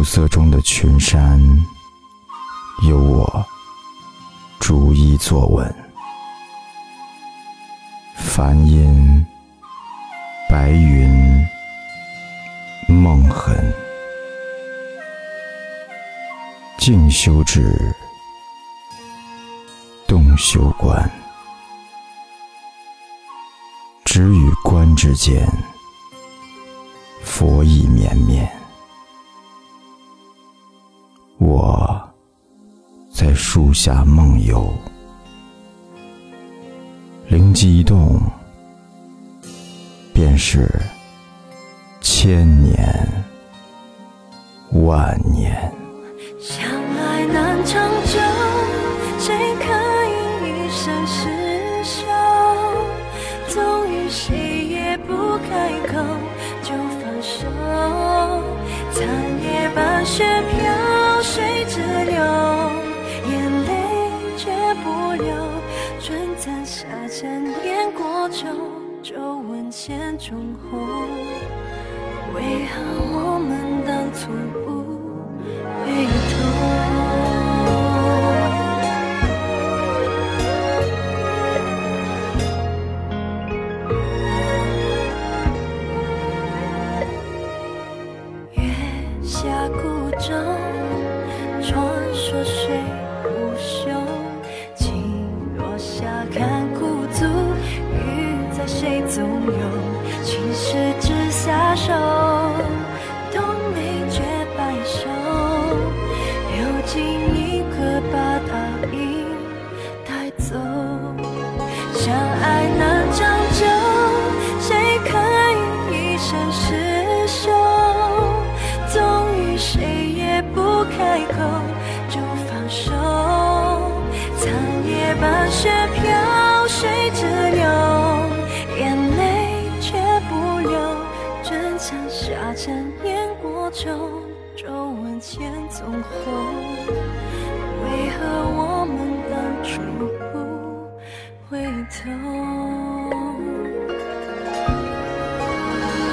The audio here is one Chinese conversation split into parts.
暮色中的群山，有我逐一作文。梵音，白云，梦痕。静修止，动修观。止与观之间，佛意树下梦游，灵机一动，便是千年万年。相爱难长久，谁可以一生厮守？终于谁也不开口就放手，残叶伴雪眼中红。为何我们当初不？回谁纵游？青石之下手，冬梅绝白首。流金一刻把它一带走。相爱难长久，谁可以一生厮守？终于谁也不开口就放手。残叶伴雪飘，水直流，纹千种红。为何我们当初不回头？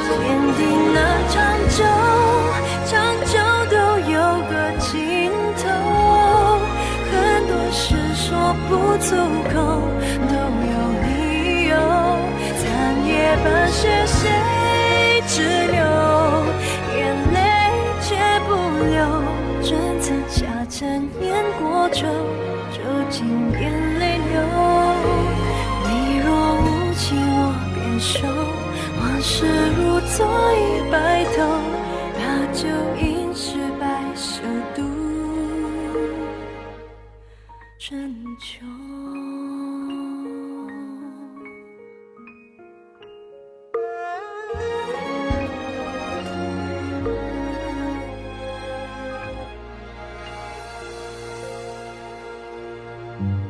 天地难长久，长久都有个尽头。很多事说不出口，都有理由。残叶伴雪，谁直流？眼泪却不流。春残夏残年过旧，究竟眼泪流。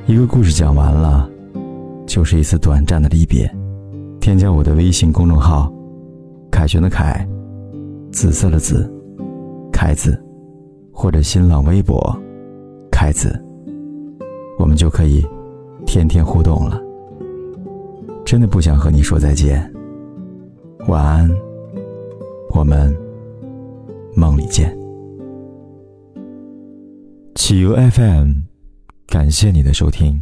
一个故事讲完了，就是一次短暂的离别。添加我的微信公众号“凯旋的凯”，紫色的紫，凯子，或者新浪微博“凯子”，我们就可以天天互动了。真的不想和你说再见，晚安，我们梦里见。企鹅 FM，感谢你的收听。